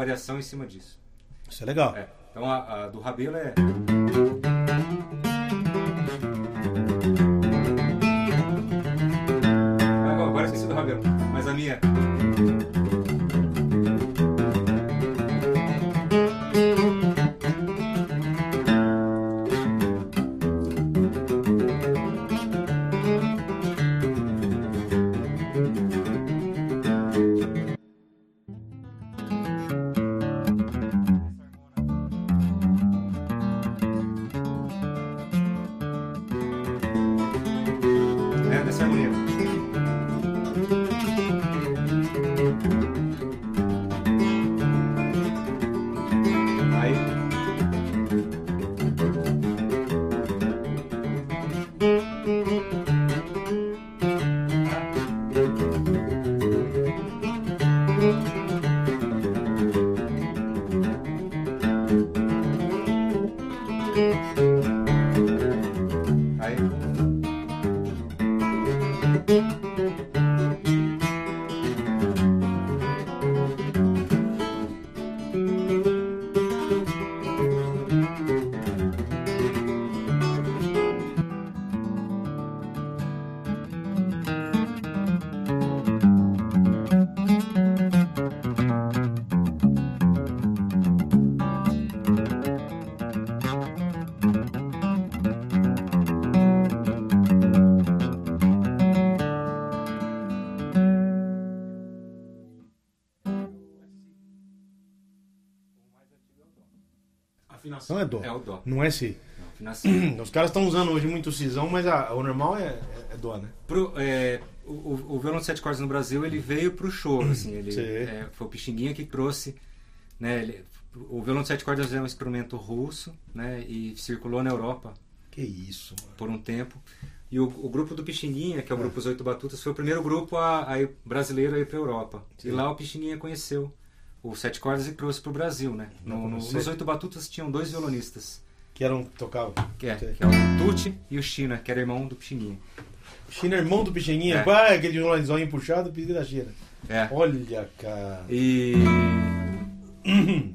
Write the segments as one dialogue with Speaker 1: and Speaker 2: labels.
Speaker 1: variação em cima disso.
Speaker 2: Isso é legal.
Speaker 1: É. Então a, a do Rabelo é. Ah, Agora esqueci do Rabelo, mas a minha.
Speaker 2: Afinação é dó.
Speaker 1: É o dó.
Speaker 2: Não é si.
Speaker 1: Não.
Speaker 2: Os caras estão usando hoje muito cisão, mas a- o normal é, é, é dó, né?
Speaker 1: Pro, é, o, o- violão de sete cordas no Brasil ele veio pro choro, assim, ele é, foi o Pixinguinha que trouxe, né? ele- o violão de sete cordas é um instrumento russo, né? E circulou na Europa
Speaker 2: Que isso, mano.
Speaker 1: por um tempo. E o, o grupo do Pixinguinha, que é o grupo Os Oito Batutas, foi o primeiro grupo a, a ir, brasileiro a ir para Europa.
Speaker 2: Sim.
Speaker 1: E lá o Pixinguinha conheceu o sete cordas e trouxe pro Brasil, né? No- no- nos Oito Batutas tinham dois violonistas,
Speaker 2: Que eram tocavam.
Speaker 1: que é,
Speaker 2: Sim.
Speaker 1: que é o Tucci e o China, que era irmão do Pixinguinha.
Speaker 2: China, irmão do Pixinguinha.
Speaker 1: É.
Speaker 2: Pai, aquele violãozinho puxado, pedido da China.
Speaker 1: É.
Speaker 2: Olha, cara.
Speaker 1: E,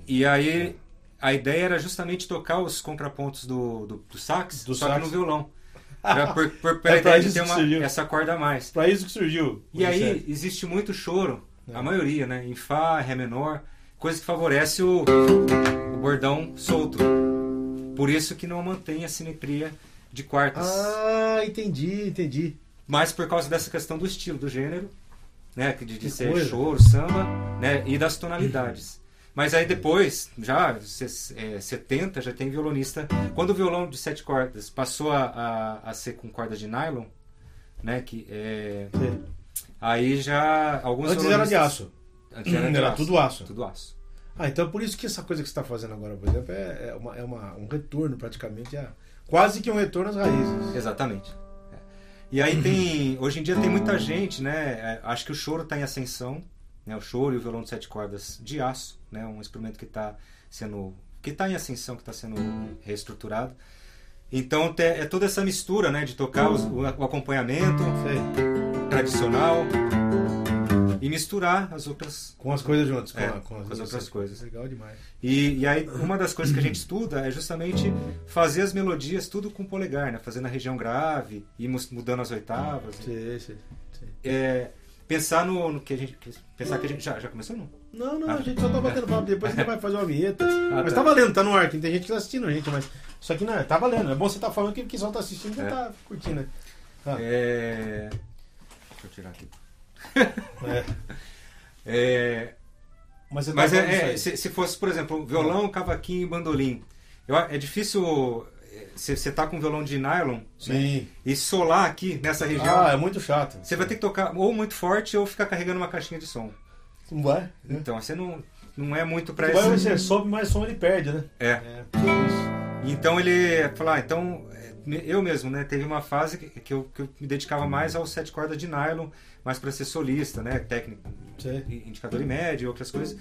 Speaker 1: e aí a ideia era justamente tocar os contrapontos do, do, do sax,
Speaker 2: Do
Speaker 1: só
Speaker 2: sax.
Speaker 1: que no violão. Pra, por, por, pela
Speaker 2: É
Speaker 1: ideia de ter uma, essa corda a mais.
Speaker 2: Pra isso que surgiu.
Speaker 1: E aí existe muito choro,
Speaker 2: É.
Speaker 1: a maioria, né? Em Fá, Ré menor, coisa que favorece o, o bordão solto. Por isso que não mantém a simetria de quartas.
Speaker 2: Ah, entendi, entendi.
Speaker 1: Mas por causa dessa questão do estilo, do gênero, né? que De, de
Speaker 2: Que
Speaker 1: ser
Speaker 2: coisa.
Speaker 1: choro, samba, né? E das tonalidades. Mas aí depois, já é, 70, já tem violonista. Quando o violão de sete cordas passou a, a, a ser com corda de nylon, né? Que é,
Speaker 2: Sim.
Speaker 1: Aí já alguns
Speaker 2: Antes era de aço.
Speaker 1: Antes era, de
Speaker 2: Era
Speaker 1: aço.
Speaker 2: tudo aço.
Speaker 1: Tudo aço.
Speaker 2: Ah, então é por isso que essa coisa que você está fazendo agora, por exemplo, é, é, uma, é uma- um retorno praticamente a. Quase que um retorno às raízes.
Speaker 1: Exatamente. É. E aí tem. Hoje em dia tem muita gente, né? é, Acho que o choro está em ascensão. Né, o choro e o violão de sete cordas de aço, né? Um instrumento que está sendo. que está em ascensão, que está sendo reestruturado. Então é toda essa mistura, né? De tocar os- o, o acompanhamento
Speaker 2: Sei.
Speaker 1: Tradicional e misturar as outras
Speaker 2: Com as coisas juntas. Com,
Speaker 1: É,
Speaker 2: a- com
Speaker 1: com as outras coisas.
Speaker 2: Legal demais.
Speaker 1: E, e aí, uma das coisas que a gente estuda é justamente fazer as melodias tudo com polegar, né? Fazendo a região grave, e mudando as oitavas.
Speaker 2: Sei, sei, sei.
Speaker 1: É, pensar no, no que a gente. que- Pensar que a gente. Já, já começou não?
Speaker 2: Não, não,
Speaker 1: Ah.
Speaker 2: a gente só tá batendo papo. Depois a gente vai fazer uma vinheta. mas
Speaker 1: tá.
Speaker 2: tá valendo, tá no ar. Tem gente que tá assistindo a gente, mas. Isso aqui não é, tá valendo. É bom você tá falando que quem só tá assistindo já
Speaker 1: É.
Speaker 2: tá curtindo, né? Ah.
Speaker 1: É... Deixa eu tirar aqui.
Speaker 2: É.
Speaker 1: É,
Speaker 2: Mas
Speaker 1: Mas é, é, se, se fosse, por exemplo, violão, cavaquinho e bandolim. Eu, é difícil. Você tá com violão de nylon né?
Speaker 2: Sim.
Speaker 1: e solar aqui nessa região.
Speaker 2: Ah, é muito chato.
Speaker 1: Você vai ter que tocar ou muito forte ou ficar carregando uma caixinha de som.
Speaker 2: Não vai? né?
Speaker 1: Então, você não, não é muito pra
Speaker 2: Vai,
Speaker 1: esse.
Speaker 2: você sobe mais som ele perde, né?
Speaker 1: É.
Speaker 2: É.
Speaker 1: Então ele falar, então é, eu mesmo, né? Teve uma fase que, que, eu, que eu me dedicava mais aos sete cordas de nylon, mais para ser solista, né? Técnico, indicador e médio, outras coisas.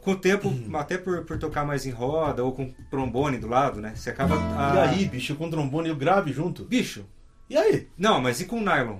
Speaker 1: Com o tempo, até por, por tocar mais em roda ou com trombone do lado, né? Você acaba.
Speaker 2: E
Speaker 1: a-
Speaker 2: aí, bicho, com trombone e o grave junto?
Speaker 1: Bicho,
Speaker 2: E aí?
Speaker 1: não, mas e com nylon?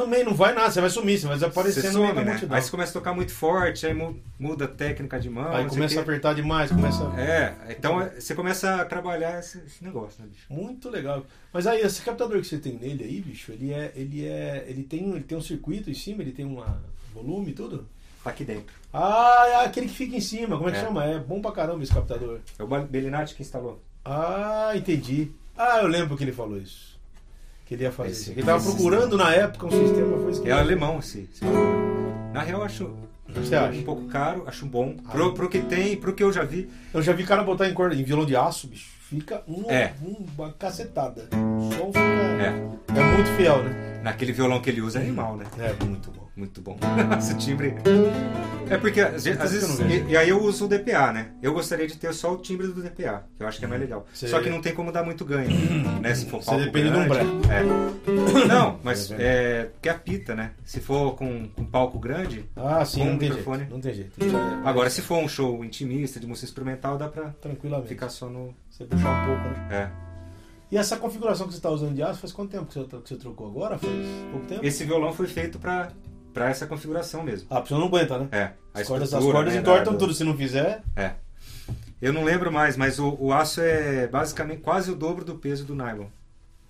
Speaker 2: Também não vai nada, você vai sumir, você vai
Speaker 1: Você
Speaker 2: desaparecer no meio
Speaker 1: some, né?
Speaker 2: multidão.
Speaker 1: Aí você começa a tocar muito forte, aí mu- muda a técnica de mão.
Speaker 2: Aí começa a apertar demais, começa.
Speaker 1: É, então você começa a trabalhar esse, esse negócio, né, bicho?
Speaker 2: Muito legal. Mas aí, esse captador que você tem nele aí, bicho, ele é. Ele é. Ele tem, ele tem um circuito em cima, ele tem uma volume e tudo.
Speaker 1: Tá aqui dentro.
Speaker 2: Ah, é aquele que fica em cima, como é que
Speaker 1: É.
Speaker 2: chama? É bom pra caramba esse captador.
Speaker 1: É o Belinati que instalou.
Speaker 2: Ah, entendi. Ah, eu lembro que ele falou isso. Que ele ia fazer
Speaker 1: Esse-.
Speaker 2: Ele tava
Speaker 1: esse
Speaker 2: procurando na época um sistema, foi
Speaker 1: É alemão esse. esse bagulho. Na real, acho
Speaker 2: Você acha?
Speaker 1: um pouco caro, acho bom.
Speaker 2: Ah.
Speaker 1: Pro, pro que tem, pro que eu já vi.
Speaker 2: Eu já vi cara botar em, corda, em violão de aço, bicho. Fica uma,
Speaker 1: É.
Speaker 2: uma cacetada. O som fica. É.
Speaker 1: É,
Speaker 2: muito fiel, né?
Speaker 1: naquele violão que ele usa é animal, né?
Speaker 2: É muito bom.
Speaker 1: Muito bom. Esse timbre. É porque às vezes. E, e aí eu uso o DPA, né? Eu gostaria de ter só o timbre do DPA, que eu acho que é mais legal.
Speaker 2: Você-
Speaker 1: Só que não tem como dar muito ganho, né? Se for
Speaker 2: Você
Speaker 1: palco
Speaker 2: depende de um
Speaker 1: grande. É. Não, mas é. Porque apita, né? Se for com, com palco grande.
Speaker 2: Ah, sim,
Speaker 1: Com
Speaker 2: tem
Speaker 1: microfone.
Speaker 2: jeito. Não tem jeito. É-
Speaker 1: Agora, se for um show intimista, de música instrumental, dá pra
Speaker 2: Tranquilamente.
Speaker 1: ficar só no.
Speaker 2: Você puxar um pouco, né?
Speaker 1: É.
Speaker 2: E essa configuração que você está usando de aço, faz quanto tempo que você, que você trocou agora? Faz pouco tempo?
Speaker 1: Esse violão foi feito pra, pra essa configuração mesmo.
Speaker 2: Ah, porque você não aguenta, né?
Speaker 1: É. A
Speaker 2: As cordas, as
Speaker 1: estrutura,
Speaker 2: cordas
Speaker 1: né,
Speaker 2: entortam tudo, se não fizer.
Speaker 1: É. Eu não lembro mais, mas o, o aço é basicamente quase o dobro do peso do nylon.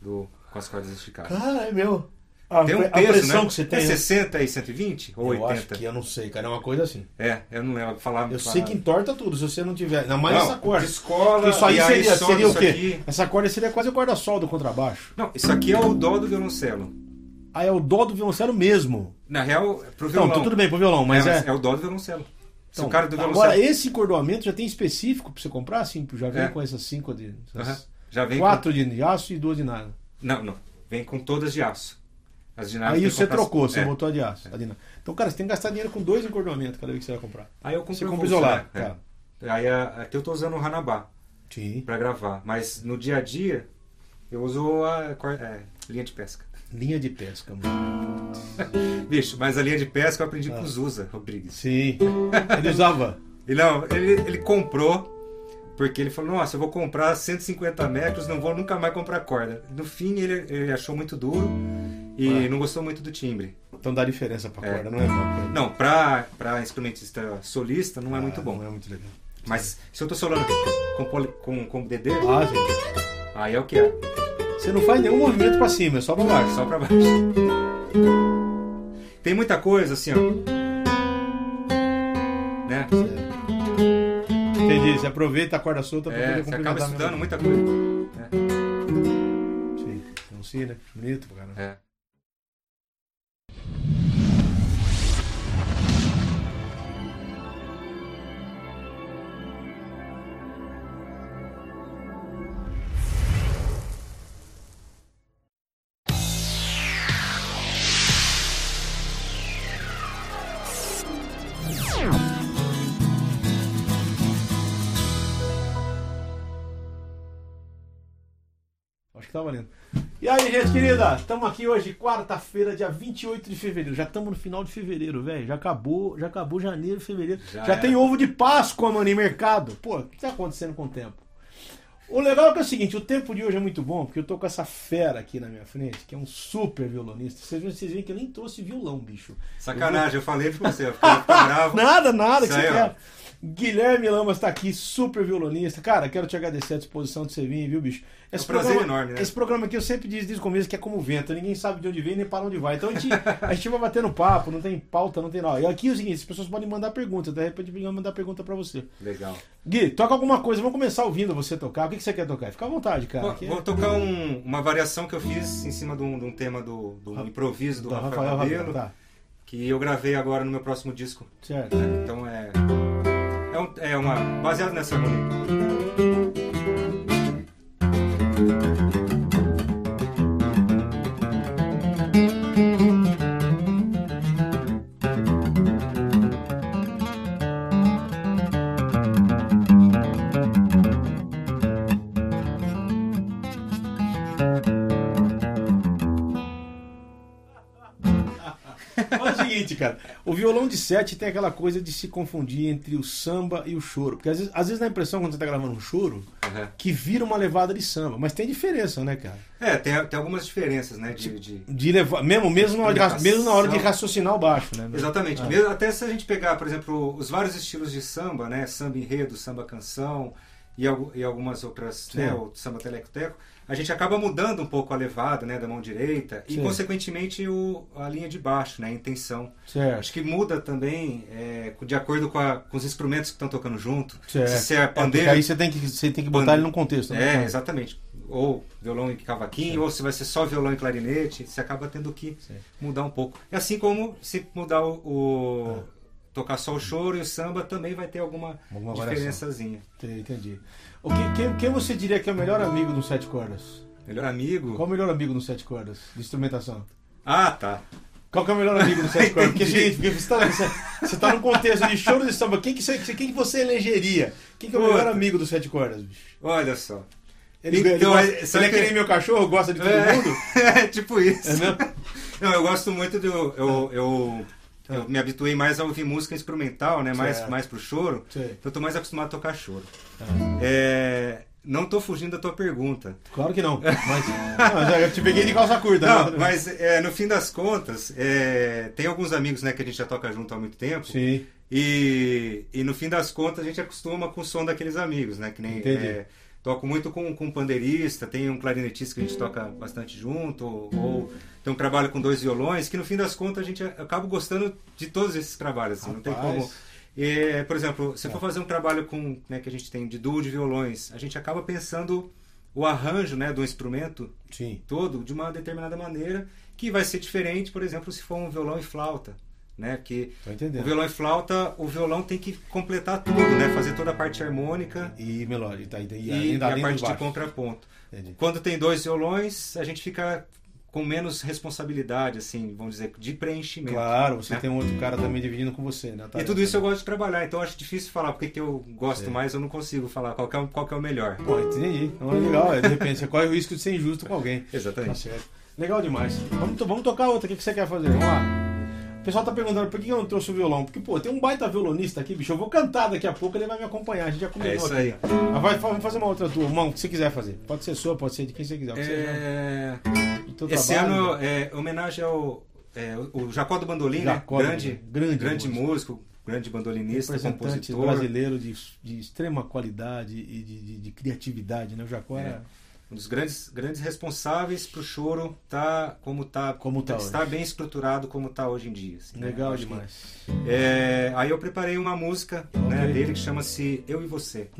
Speaker 1: Do, com as cordas esticadas.
Speaker 2: Cara, é meu. A,
Speaker 1: Tem um
Speaker 2: a
Speaker 1: peso,
Speaker 2: pressão
Speaker 1: né?
Speaker 2: que você tem.
Speaker 1: É
Speaker 2: né?
Speaker 1: 60 e 120 ou
Speaker 2: eu
Speaker 1: 80?
Speaker 2: acho que eu não sei, cara. É uma coisa assim.
Speaker 1: É, eu não lembro. Falar,
Speaker 2: Eu sei que entorta tudo, se você não tiver. Ainda mais
Speaker 1: Não,
Speaker 2: essa corda.
Speaker 1: descola,
Speaker 2: Porque isso aí seria, seria o quê?
Speaker 1: aqui.
Speaker 2: Essa corda seria quase o guarda-sol do contrabaixo.
Speaker 1: Não, isso aqui é o dó do violoncelo.
Speaker 2: Ah, é o dó do violoncelo mesmo.
Speaker 1: Na real, pro
Speaker 2: Não,
Speaker 1: violão.
Speaker 2: então tudo bem pro violão, mas é.
Speaker 1: é o dó do violoncelo. Se
Speaker 2: Então,
Speaker 1: o cara do violoncelo...
Speaker 2: agora, esse cordoamento já tem específico pra você comprar? Assim, já vem
Speaker 1: É.
Speaker 2: com essas cinco de. essas.
Speaker 1: Já vem
Speaker 2: quatro de aço e duas de nada.
Speaker 1: com... Não, não. Vem com todas de aço. As de nada
Speaker 2: Aí você
Speaker 1: comprar-
Speaker 2: trocou, você
Speaker 1: é.
Speaker 2: botou a de aço. a de. Então, cara, você tem que gastar dinheiro com dois encordoamentos cada vez que você vai comprar.
Speaker 1: Aí eu comprei
Speaker 2: Você compra isolado.
Speaker 1: né?
Speaker 2: Tá.
Speaker 1: É. Aí a- aqui eu tô usando o Hanabá
Speaker 2: Sim.
Speaker 1: pra gravar. Mas no dia a dia, eu uso a é, linha de pesca.
Speaker 2: Linha de pesca, mano.
Speaker 1: Bicho, mas a linha de pesca eu aprendi
Speaker 2: Ah.
Speaker 1: com o Zusa Rodrigues.
Speaker 2: Sim. Ele usava.
Speaker 1: E não, ele, ele comprou porque ele falou, nossa, eu vou comprar 150 metros, não vou nunca mais comprar corda. No fim, ele, ele achou muito duro e
Speaker 2: Ah.
Speaker 1: não gostou muito do timbre.
Speaker 2: Então dá diferença pra
Speaker 1: É.
Speaker 2: corda, não é bom.
Speaker 1: Não, pra, pra instrumentista solista não é muito bom.
Speaker 2: Não é muito legal.
Speaker 1: Mas se eu tô solando com, poli- com, com DD,
Speaker 2: Ah, gente.
Speaker 1: aí é o que é.
Speaker 2: Você não faz nenhum movimento pra cima, é só pra baixo.
Speaker 1: Só pra baixo. Tem muita coisa assim, ó. Né?
Speaker 2: Entendi. Você aproveita a corda solta pra
Speaker 1: É,
Speaker 2: poder
Speaker 1: você acaba
Speaker 2: complementar
Speaker 1: estudando muita coisa.
Speaker 2: Sim. Então sim, né? Bonito, cara.
Speaker 1: É.
Speaker 2: Acho que tá valendo. E aí, gente querida, estamos aqui hoje, quarta-feira, dia 28 de fevereiro. Já estamos no final de fevereiro, velho. Já acabou, já acabou janeiro, fevereiro.
Speaker 1: Já
Speaker 2: Já, tem ovo de Páscoa, mano, em mercado. Pô, o que tá acontecendo com o tempo? O legal é que é o seguinte, o tempo de hoje é muito bom, porque eu tô com essa fera aqui na minha frente, que é um super violonista. Vocês veem, vocês veem que eu nem trouxe violão, bicho.
Speaker 1: Sacanagem, eu falei pra você, eu bravo.
Speaker 2: Nada, nada que
Speaker 1: Isso
Speaker 2: você
Speaker 1: aí,
Speaker 2: quer. Guilherme Lamas tá aqui, super violonista. Cara, quero te agradecer a disposição de você vir, viu, bicho?
Speaker 1: É um prazer enorme, né?
Speaker 2: Esse programa aqui eu sempre disse desde o começo que é como vento, ninguém sabe de onde vem nem para onde vai. Então a gente, a gente vai batendo papo, não tem pauta, não tem nada. E aqui é o seguinte, as pessoas podem mandar perguntas, de repente podem mandar pergunta pra você.
Speaker 1: Legal.
Speaker 2: Gui, toca alguma coisa, vamos começar ouvindo você tocar. O que, que você quer tocar? Fica à vontade, cara.
Speaker 1: Vou,
Speaker 2: Aqui é-
Speaker 1: vou tocar um- uma variação que eu fiz em cima de um, de um tema do, do improviso do,
Speaker 2: do
Speaker 1: Rafael,
Speaker 2: Rafael
Speaker 1: Rabelo,
Speaker 2: tá.
Speaker 1: que eu gravei agora no meu próximo disco.
Speaker 2: Certo.
Speaker 1: Então é. É uma. baseado nessa harmonia.
Speaker 2: Violão de sete tem aquela coisa de se confundir entre o samba e o choro. Porque às vezes, às vezes dá a impressão, quando você tá gravando um choro,
Speaker 1: Uhum.
Speaker 2: que vira uma levada de samba. Mas tem diferença, né, cara?
Speaker 1: É, tem, tem algumas diferenças, né? De, de...
Speaker 2: De levar, mesmo, mesmo, na hora de, mesmo na hora de raciocinar o baixo, né?
Speaker 1: Exatamente.
Speaker 2: Ah.
Speaker 1: Mesmo- Até se a gente pegar, por exemplo, os vários estilos de samba, né? Samba enredo, samba canção e, e algumas outras,
Speaker 2: Sim.
Speaker 1: né? O samba teleco-teco, a gente acaba mudando um pouco a levada, né? Da mão direita e,
Speaker 2: Sim.
Speaker 1: consequentemente, o, a linha de baixo, né? A intenção.
Speaker 2: Certo.
Speaker 1: Acho que muda também é, de acordo com, a- com os instrumentos que estão tocando junto.
Speaker 2: certo.
Speaker 1: Se é
Speaker 2: É,
Speaker 1: pandeiro,
Speaker 2: aí você tem que, você tem que botar
Speaker 1: Pande-
Speaker 2: ele num contexto.
Speaker 1: é,
Speaker 2: né?
Speaker 1: exatamente. Ou violão e cavaquinho,
Speaker 2: Sim.
Speaker 1: ou se vai ser só violão e clarinete, você acaba tendo que
Speaker 2: Sim.
Speaker 1: mudar um pouco. É assim como se mudar o. o-
Speaker 2: Ah.
Speaker 1: tocar só o choro e o samba também vai ter alguma,
Speaker 2: Alguma
Speaker 1: diferençazinha.
Speaker 2: Entendi. O que, quem, quem você diria que é o melhor amigo do Sete Cordas?
Speaker 1: Melhor amigo?
Speaker 2: Qual o melhor amigo do Sete Cordas? De instrumentação?
Speaker 1: Ah, tá.
Speaker 2: Qual que é o melhor amigo do Sete Cordas? Porque porque você está você, tá num contexto de choro de samba. Quem que, você, quem que você elegeria? Quem que é o
Speaker 1: Puta.
Speaker 2: melhor amigo do Sete Cordas, bicho?
Speaker 1: Olha só.
Speaker 2: Ele,
Speaker 1: Então,
Speaker 2: ele, gosta-
Speaker 1: é-
Speaker 2: ele
Speaker 1: sabe
Speaker 2: é que nem meu cachorro, gosta de todo
Speaker 1: É,
Speaker 2: mundo?
Speaker 1: é tipo isso.
Speaker 2: É?
Speaker 1: Não, eu gosto muito do. Eu, eu, eu me habituei mais a ouvir música instrumental, né? Mais,
Speaker 2: Certo.
Speaker 1: mais pro choro.
Speaker 2: Sei.
Speaker 1: Então eu tô mais acostumado a tocar choro.
Speaker 2: Ah,
Speaker 1: É, não tô fugindo da tua pergunta.
Speaker 2: claro que não. Mas não, já, eu te peguei de calça curta.
Speaker 1: Não,
Speaker 2: né?
Speaker 1: mas é, no fim das contas, é, tem alguns amigos né, que a gente já toca junto há muito tempo.
Speaker 2: Sim.
Speaker 1: E, e no fim das contas a gente acostuma com o som daqueles amigos, né? Que nem
Speaker 2: Entendi.
Speaker 1: É, toco muito com, com um pandeirista, tem um clarinetista que a gente toca bastante junto, ou, tem um trabalho com dois violões, que no fim das contas a gente acaba gostando de todos esses trabalhos, assim, não tem como. É, por exemplo, se for fazer um trabalho com, né, que a gente tem de duo de violões, a gente acaba pensando o arranjo, né, do instrumento
Speaker 2: Sim.
Speaker 1: todo de uma determinada maneira que vai ser diferente, por exemplo, se for um violão e flauta, né?
Speaker 2: Tô
Speaker 1: o violão e flauta, o violão tem que completar tudo, né? Fazer toda a parte harmônica
Speaker 2: E melódia. Tá, e, e,
Speaker 1: e,
Speaker 2: além
Speaker 1: e a
Speaker 2: além
Speaker 1: parte de contraponto.
Speaker 2: Entendi.
Speaker 1: Quando tem dois violões, a gente fica com menos responsabilidade, assim, vamos dizer, de preenchimento.
Speaker 2: Claro, você
Speaker 1: né?
Speaker 2: tem um outro cara também dividindo com você, né?
Speaker 1: E tudo isso eu gosto de trabalhar, então acho difícil falar porque que eu gosto
Speaker 2: Sei.
Speaker 1: mais, eu não consigo falar qual que é, o- qual que é o melhor.
Speaker 2: Pô, entendi. Então é legal, é, de repente você corre o risco de ser injusto com alguém. Tá
Speaker 1: Exatamente.
Speaker 2: certo. Legal demais. Vamos, vamos tocar outra. O que que você quer fazer? Vamos lá. O pessoal tá perguntando por que eu não trouxe o violão. Porque, pô, tem um baita violonista aqui, bicho. Eu vou cantar daqui a pouco, ele vai me acompanhar. A gente já combinou
Speaker 1: É isso aí.
Speaker 2: Mas vai, vamos fazer uma outra tua, mão, que você quiser fazer. Pode ser sua, pode ser de quem você quiser.
Speaker 1: É...
Speaker 2: teu
Speaker 1: Esse
Speaker 2: trabalho.
Speaker 1: ano é homenagem ao é, o Jacó do Bandolim,
Speaker 2: Jacó
Speaker 1: né? Grande.
Speaker 2: Grande
Speaker 1: grande,
Speaker 2: músico.
Speaker 1: músico, grande bandolinista, compositor.
Speaker 2: brasileiro de, de extrema qualidade e de, de- de criatividade, né? O Jacó
Speaker 1: É.
Speaker 2: era.
Speaker 1: Um dos grandes, grandes responsáveis para o choro tá como tá,
Speaker 2: Como tá
Speaker 1: está
Speaker 2: hoje.
Speaker 1: bem estruturado como tá hoje em dia. assim, né?
Speaker 2: Legal
Speaker 1: que-
Speaker 2: demais.
Speaker 1: É, aí eu preparei uma música né,
Speaker 2: Ok.
Speaker 1: dele que chama-se Eu e Você.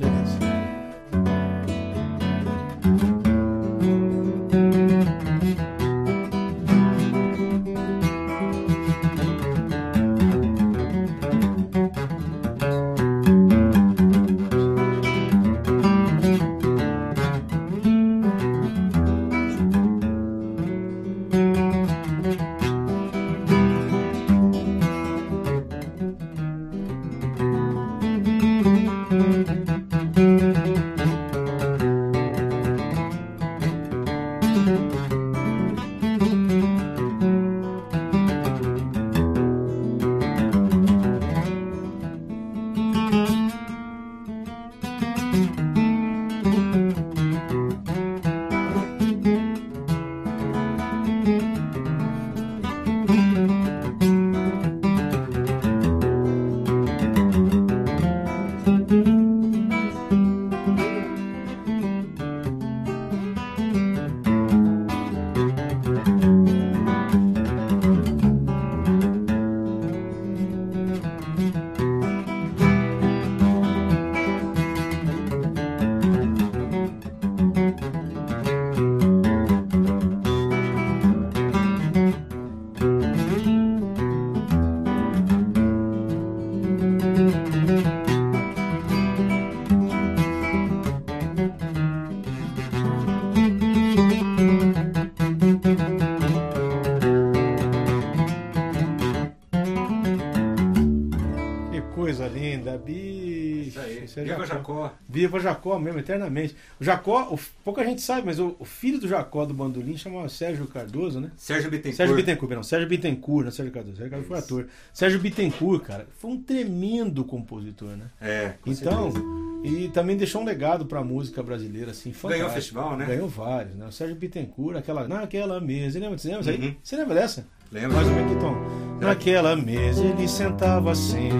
Speaker 1: Isso
Speaker 2: é
Speaker 1: Viva Jacó.
Speaker 2: Viva Jacó mesmo, eternamente. O Jacó, o- pouca gente sabe, mas o, o filho do Jacó do Bandolim chama Sérgio Cardoso, né?
Speaker 1: Sérgio Bittencourt.
Speaker 2: Sérgio Bittencourt, não, Sérgio Bittencourt, não Sérgio Cardoso. Sérgio Cardoso foi
Speaker 1: Isso.
Speaker 2: ator. Sérgio Bittencourt, cara, foi um tremendo compositor, né?
Speaker 1: É, com
Speaker 2: Então,
Speaker 1: certeza.
Speaker 2: E também deixou um legado pra música brasileira, assim, fantástico.
Speaker 1: Ganhou o festival, né?
Speaker 2: Ganhou vários, né? O Sérgio Bittencourt, aquela, naquela mesa, lembra, você lembra?
Speaker 1: Uhum.
Speaker 2: Você lembra dessa?
Speaker 1: Lembra?
Speaker 2: Mais menos que tom. Naquela mesa ele sentava sempre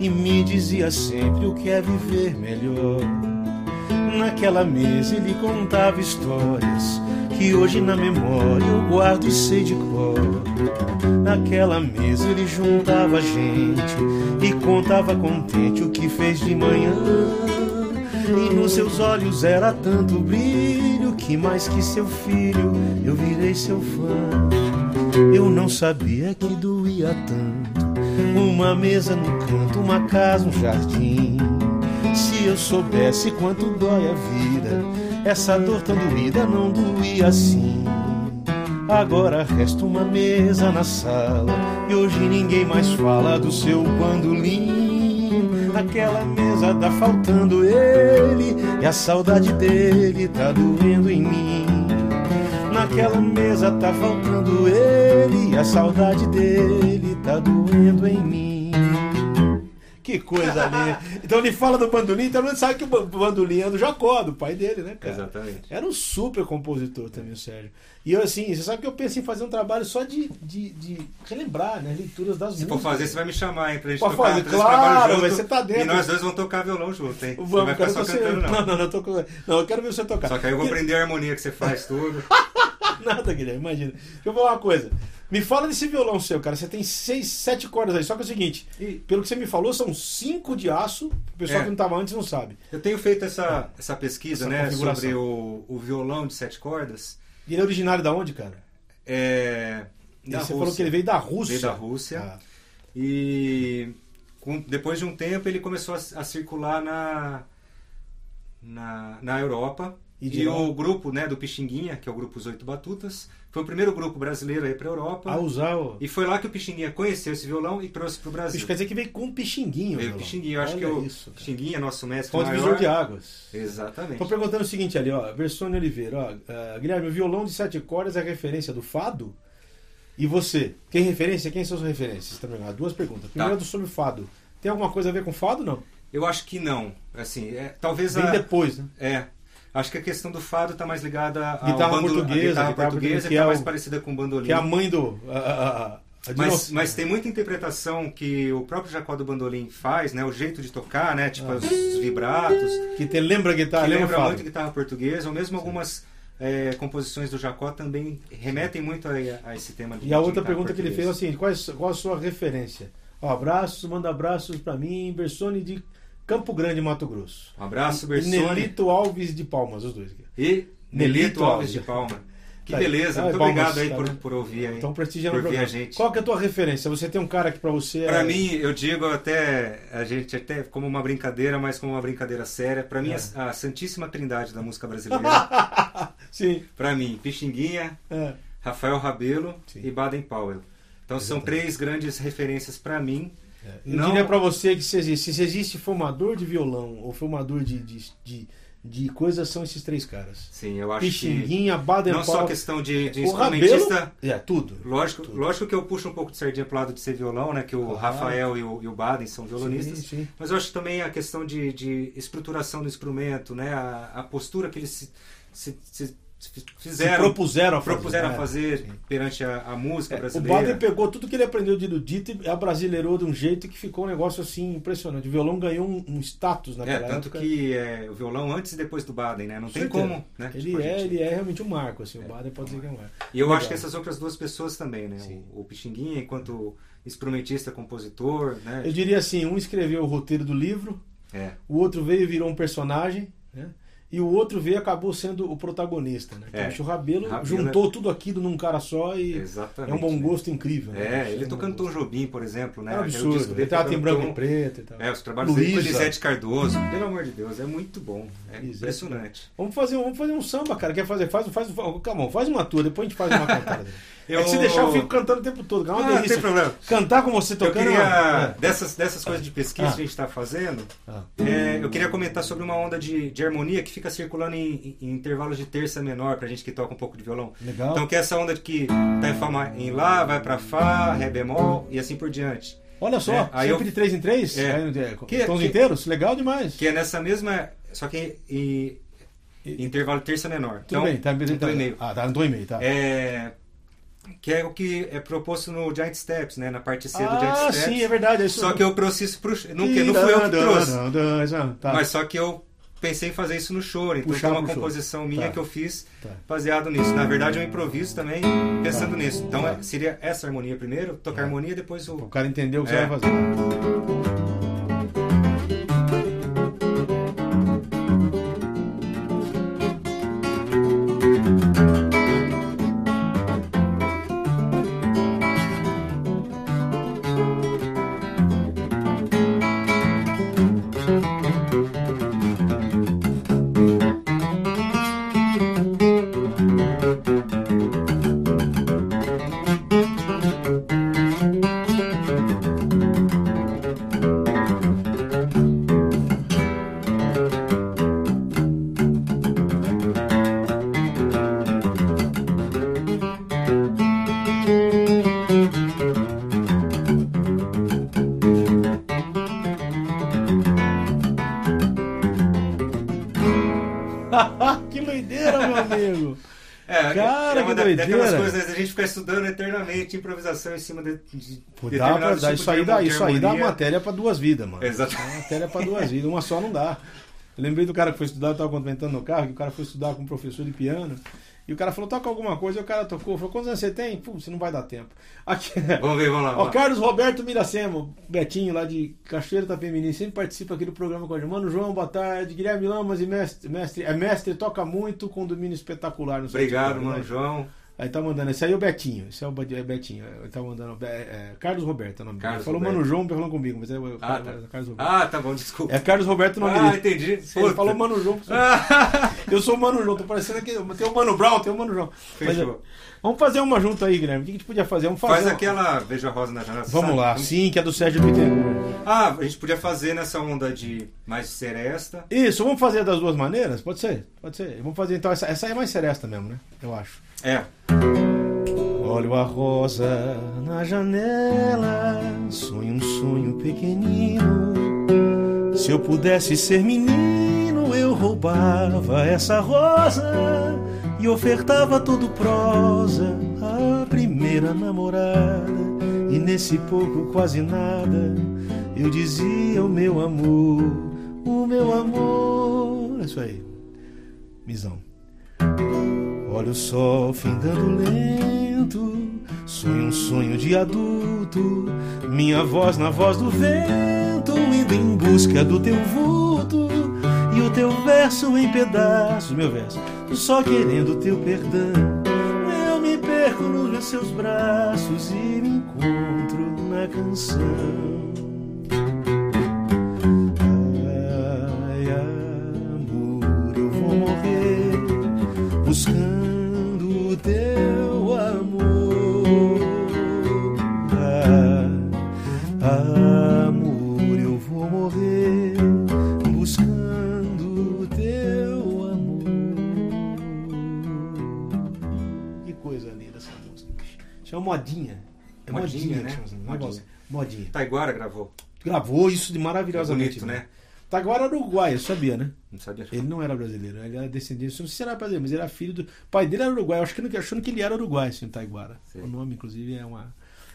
Speaker 2: e me dizia sempre o que é viver melhor. Naquela mesa ele contava histórias que hoje na memória eu guardo e sei de cor. Naquela mesa ele juntava gente e contava contente o que fez de manhã. E nos seus olhos era tanto brilho que mais que seu filho eu virei seu fã. Eu não sabia que doía tanto. Uma mesa no canto, uma casa, um jardim. Se eu soubesse quanto dói a vida, essa dor tão doída não doía assim. Agora resta uma mesa na sala e hoje ninguém mais fala do seu bandolim. Aquela mesa tá faltando ele e a saudade dele tá doendo em mim. Naquela mesa tá faltando ele a saudade dele tá doendo em mim. Que coisa linda. Então ele fala do bandolim, então ele sabe que o ba- bandolim é do Jacó, do pai dele, né, cara?
Speaker 1: Exatamente.
Speaker 2: Era um super compositor também, o Sérgio. E eu, assim, você sabe que eu pensei em fazer um trabalho só de, de, de relembrar, né? Leituras das
Speaker 1: Se
Speaker 2: músicas.
Speaker 1: for fazer, você vai me chamar, hein, pra gente
Speaker 2: Pode
Speaker 1: tocar
Speaker 2: fazer, claro,
Speaker 1: junto.
Speaker 2: mas você tá dentro.
Speaker 1: E nós dois vamos tocar violão junto, hein?
Speaker 2: Vamos,
Speaker 1: não vai ficar só cantando, não.
Speaker 2: Não, não, não, tô não, eu quero ver você tocar.
Speaker 1: Só que aí eu vou aprender a harmonia que você faz tudo.
Speaker 2: Nada, Guilherme, imagina. Deixa eu falar uma coisa. Me fala desse violão seu, cara. Você tem seis, sete cordas aí. Só que é o seguinte,
Speaker 1: E
Speaker 2: pelo que você me falou, são cinco de aço. O pessoal
Speaker 1: É.
Speaker 2: que não estava antes não sabe.
Speaker 1: eu tenho feito essa, essa pesquisa,
Speaker 2: Essa
Speaker 1: né, sobre o, o violão de sete cordas.
Speaker 2: E ele é originário da onde, cara?
Speaker 1: É, da
Speaker 2: você
Speaker 1: Rússia.
Speaker 2: falou que ele veio da Rússia.
Speaker 1: Veio da Rússia.
Speaker 2: Ah,
Speaker 1: E com- depois de um tempo ele começou a, a circular na, na, na Europa.
Speaker 2: E
Speaker 1: E,
Speaker 2: de lá?
Speaker 1: o grupo né, do Pixinguinha, que é o grupo Os Oito Batutas, foi o primeiro grupo brasileiro aí para a Europa.
Speaker 2: a usar o...
Speaker 1: E foi lá que o Pixinguinha conheceu esse violão e trouxe para o Brasil.
Speaker 2: Isso quer dizer que veio com um pixinguinho.
Speaker 1: Veio o. Pixinguinha. Eu acho que o
Speaker 2: isso.
Speaker 1: Pixinguinha, nosso mestre
Speaker 2: Fonte
Speaker 1: maior...
Speaker 2: de águas.
Speaker 1: Exatamente.
Speaker 2: Estou perguntando o seguinte ali, ó. Versone Oliveira, ó. ah, Guilherme, o violão de sete cordas é referência do fado? E você? Quem referência? Quem são suas referências? Também, ah, duas perguntas. Primeiro
Speaker 1: Tá.
Speaker 2: sobre fado. Tem alguma coisa a ver com fado não?
Speaker 1: Eu acho que não. Assim, é, talvez
Speaker 2: Vem
Speaker 1: a...
Speaker 2: depois, né?
Speaker 1: É. Acho que a questão do fado está mais ligada à
Speaker 2: Guitarra portuguesa,
Speaker 1: guitarra
Speaker 2: guitarra
Speaker 1: portuguesa
Speaker 2: que
Speaker 1: que
Speaker 2: é
Speaker 1: está
Speaker 2: o-
Speaker 1: mais parecida com o bandolim.
Speaker 2: Que é a mãe do. A, a, a, a
Speaker 1: Mas, mas tem muita interpretação que o próprio Jacó do Bandolim faz, né? O jeito de tocar, né? Tipo
Speaker 2: Ah.
Speaker 1: os vibratos,
Speaker 2: Que te lembra a guitarra,
Speaker 1: que
Speaker 2: lembra,
Speaker 1: lembra muito guitarra portuguesa, ou mesmo algumas é, composições do Jacó também remetem muito a, a esse tema de
Speaker 2: E a outra pergunta que ele fez é
Speaker 1: portuguesa.
Speaker 2: assim: qual, é- qual a sua referência? Ó, abraços, manda abraços pra mim, Bersone de Campo Grande, Mato Grosso.
Speaker 1: Um abraço, Bersone.
Speaker 2: Nelito Alves de Palmas, os dois.
Speaker 1: E
Speaker 2: Nelito
Speaker 1: Nelito Alves de Palma. Que
Speaker 2: Tá aí.
Speaker 1: beleza,
Speaker 2: Ah,
Speaker 1: muito
Speaker 2: Palmas,
Speaker 1: obrigado aí
Speaker 2: tá
Speaker 1: por, por ouvir aí.
Speaker 2: Estão prestigiando
Speaker 1: por a gente.
Speaker 2: Qual que é a tua referência? Você tem um cara que pra você é.
Speaker 1: Pra mim, eu digo até, a gente até como uma brincadeira, mas como uma brincadeira séria. Pra mim,
Speaker 2: É.
Speaker 1: a, a Santíssima Trindade da música brasileira.
Speaker 2: Sim.
Speaker 1: pra mim, Pixinguinha,
Speaker 2: É.
Speaker 1: Rafael Rabelo
Speaker 2: Sim.
Speaker 1: e Baden Powell. Então são
Speaker 2: Exatamente.
Speaker 1: três grandes referências pra mim.
Speaker 2: Eu
Speaker 1: Não-
Speaker 2: diria pra você que se existe, se existe formador de violão ou formador de, de, de, de coisas, são esses três caras.
Speaker 1: Sim, eu acho que
Speaker 2: Pixinguinha, Baden
Speaker 1: não só questão de, de
Speaker 2: O Rabelo-
Speaker 1: instrumentista.
Speaker 2: É, tudo.
Speaker 1: Lógico,
Speaker 2: Tudo.
Speaker 1: lógico que eu puxo um pouco de sardinha pro lado de ser violão, né? Que o
Speaker 2: Claro.
Speaker 1: Rafael e o, e o Baden são violonistas.
Speaker 2: Sim, sim.
Speaker 1: Mas eu acho também a questão de, de estruturação do instrumento, né? A, a postura que eles se, se- se- se
Speaker 2: Se
Speaker 1: fizeram,
Speaker 2: propuseram a fazer.
Speaker 1: propuseram a
Speaker 2: É,
Speaker 1: fazer
Speaker 2: sim.
Speaker 1: perante a, a música
Speaker 2: É, o
Speaker 1: brasileira.
Speaker 2: Baden pegou tudo que ele aprendeu de erudito e abrasileirou de um jeito que ficou um negócio assim impressionante. O violão ganhou um, um status
Speaker 1: É,
Speaker 2: naquela
Speaker 1: tanto
Speaker 2: época.
Speaker 1: que é, o violão antes e depois do Baden, né? Não tem
Speaker 2: Certeza.
Speaker 1: como, né?
Speaker 2: Ele,
Speaker 1: Tipo,
Speaker 2: é,
Speaker 1: gente-
Speaker 2: ele é realmente um marco, assim. O Baden pode dizer que é um marco.
Speaker 1: E eu
Speaker 2: Legal.
Speaker 1: acho que essas outras duas pessoas também, né?
Speaker 2: Sim.
Speaker 1: O, o Pixinguinha, enquanto instrumentista, compositor, né?
Speaker 2: Eu diria assim, um escreveu o roteiro do livro,
Speaker 1: É,
Speaker 2: o outro veio e virou um personagem, né? E o outro veio e acabou sendo o protagonista, né?
Speaker 1: É.
Speaker 2: Então, o Rabelo,
Speaker 1: Rabelo
Speaker 2: juntou tudo aquilo num cara só e
Speaker 1: exatamente.
Speaker 2: é um bom gosto incrível. né?
Speaker 1: É, ele
Speaker 2: um
Speaker 1: tocando Tom Jobim, por exemplo, né?
Speaker 2: É um absurdo.
Speaker 1: disco
Speaker 2: Ele em branco
Speaker 1: Tom-
Speaker 2: e preto e tal.
Speaker 1: É, os trabalhos dele com
Speaker 2: Luísa.
Speaker 1: Elisete Cardoso. Pelo amor de Deus, é muito bom. É
Speaker 2: Elisete.
Speaker 1: impressionante.
Speaker 2: Vamos fazer, um- vamos fazer um samba, cara. Quer fazer? Faz, faz, faz, calma, faz uma tua, depois a gente faz uma cantada.
Speaker 1: Eu-
Speaker 2: É que se deixar eu fico cantando o tempo todo, que é uma
Speaker 1: Ah, não tem problema.
Speaker 2: Cantar com você
Speaker 1: Eu
Speaker 2: tocando.
Speaker 1: queria,
Speaker 2: é.
Speaker 1: dessas, dessas coisas de pesquisa
Speaker 2: Ah.
Speaker 1: que a gente está fazendo,
Speaker 2: Ah.
Speaker 1: é, eu queria comentar sobre uma onda de, de harmonia que fica circulando em, em intervalos de terça menor, pra gente que toca um pouco de violão.
Speaker 2: Legal.
Speaker 1: Então, que é essa onda que tá em, fá, ma- em Lá, vai pra Fá, Ré bemol e assim por diante.
Speaker 2: Olha só,
Speaker 1: É, aí
Speaker 2: sempre
Speaker 1: eu-
Speaker 2: de 3 em 3?
Speaker 1: É. Que-
Speaker 2: tons
Speaker 1: que-
Speaker 2: inteiros? Legal demais.
Speaker 1: Que é nessa mesma. Só que em, em intervalo terça menor.
Speaker 2: Tudo bem, tá,
Speaker 1: um
Speaker 2: tá,
Speaker 1: e meio.
Speaker 2: Ah, tá, tom e meio, tá.
Speaker 1: É, que é o que é proposto no Giant Steps, né? Na parte C do Giant
Speaker 2: ah,
Speaker 1: Steps.
Speaker 2: sim, é verdade. é.
Speaker 1: Só que eu trouxe isso pro. Não, que, não fui eu que trouxe.
Speaker 2: Tá.
Speaker 1: Mas só que eu pensei em fazer isso no choro. Então
Speaker 2: Puxar
Speaker 1: uma composição minha
Speaker 2: Tá.
Speaker 1: que eu fiz
Speaker 2: Tá.
Speaker 1: baseado nisso. Na verdade, eu improviso também pensando
Speaker 2: Tá.
Speaker 1: nisso. Então
Speaker 2: Tá.
Speaker 1: é- seria essa harmonia primeiro, tocar
Speaker 2: Tá.
Speaker 1: harmonia, depois o.
Speaker 2: O cara entendeu o que
Speaker 1: É.
Speaker 2: você vai fazer.
Speaker 1: Da- daquelas
Speaker 2: doideira.
Speaker 1: coisas a gente ficar estudando eternamente improvisação em cima de, de
Speaker 2: Pô, dá pra, dá,
Speaker 1: tipo
Speaker 2: isso aí dá, isso aí dá matéria pra duas vidas, mano.
Speaker 1: Exato.
Speaker 2: Dá matéria pra duas vidas, uma só não dá. Eu lembrei do cara que foi estudar, eu tava comentando no carro, que o cara foi estudar com um professor de piano. E o cara falou, toca alguma coisa, e o cara tocou. Falou, quantos anos você tem? Pô, você não vai dar tempo. Aqui,
Speaker 1: Vamos ver, vamos lá.
Speaker 2: Ó,
Speaker 1: vamos.
Speaker 2: Carlos Roberto Miracema, Betinho, lá de Cachoeira Itapemirim, sempre participa aqui do programa com a gente. Mano, João, boa tarde. Guilherme Lamas e mestre, mestre, é mestre, toca muito, condomínio espetacular no
Speaker 1: Obrigado, mano,
Speaker 2: né?
Speaker 1: João.
Speaker 2: Aí tá mandando, esse aí é o Betinho, esse é o é Betinho, ele tá mandando, é, é, Carlos Roberto é o nome dele. Ele falou
Speaker 1: Roberto.
Speaker 2: Mano João falando comigo, mas é o
Speaker 1: Ah,
Speaker 2: Carlos,
Speaker 1: tá.
Speaker 2: é Roberto.
Speaker 1: Ah, tá bom, desculpa.
Speaker 2: É Carlos Roberto o nome
Speaker 1: Ah,
Speaker 2: dele.
Speaker 1: entendi.
Speaker 2: Ele
Speaker 1: Puta.
Speaker 2: falou Mano João.
Speaker 1: Ah,
Speaker 2: Eu sou o Mano João, tô parecendo aqui. Tem o Mano Brown, tem o Mano João. Mas,
Speaker 1: Fechou.
Speaker 2: é, vamos fazer uma junto aí, Guilherme. O que a gente podia fazer? Vamos fazer
Speaker 1: Faz
Speaker 2: uma-
Speaker 1: aquela Veja Rosa na janela.
Speaker 2: Vamos
Speaker 1: sabe?
Speaker 2: lá, sim, que é do Sérgio Bittencourt.
Speaker 1: Ah, a gente podia fazer nessa onda de mais seresta.
Speaker 2: Isso, vamos fazer das duas maneiras? Pode ser? Pode ser. Vamos fazer então, essa, essa é mais seresta mesmo, né? Eu acho.
Speaker 1: É.
Speaker 2: Olho a rosa na janela, sonho um sonho pequenino. Se eu pudesse ser menino, eu roubava essa rosa e ofertava todo prosa à primeira namorada. E nesse pouco, quase nada, eu dizia o meu amor, o meu amor. É isso aí, misão. Olha o sol findando lento, sonho um sonho de adulto, minha voz na voz do vento, indo em busca do teu vulto e o teu verso em pedaços, meu verso, só querendo teu perdão. Eu me perco nos seus braços e me encontro na canção. Amor, eu vou morrer buscando uma modinha. É
Speaker 1: Modinha,
Speaker 2: modinha,
Speaker 1: né?
Speaker 2: chama assim,
Speaker 1: Modinha.
Speaker 2: Modinha.
Speaker 1: Taiguara gravou.
Speaker 2: Gravou isso de maravilhosamente.
Speaker 1: Bonito, né?
Speaker 2: Taguara era uruguaio, sabia, né?
Speaker 1: Não sabia.
Speaker 2: Ele não era brasileiro, ele era descendente, não sei se era brasileiro, mas ele era filho do. O pai dele era uruguaio, eu acho que não- achando que ele era uruguaio, assim, Taiguara.
Speaker 1: Sim.
Speaker 2: O nome, inclusive, é uma.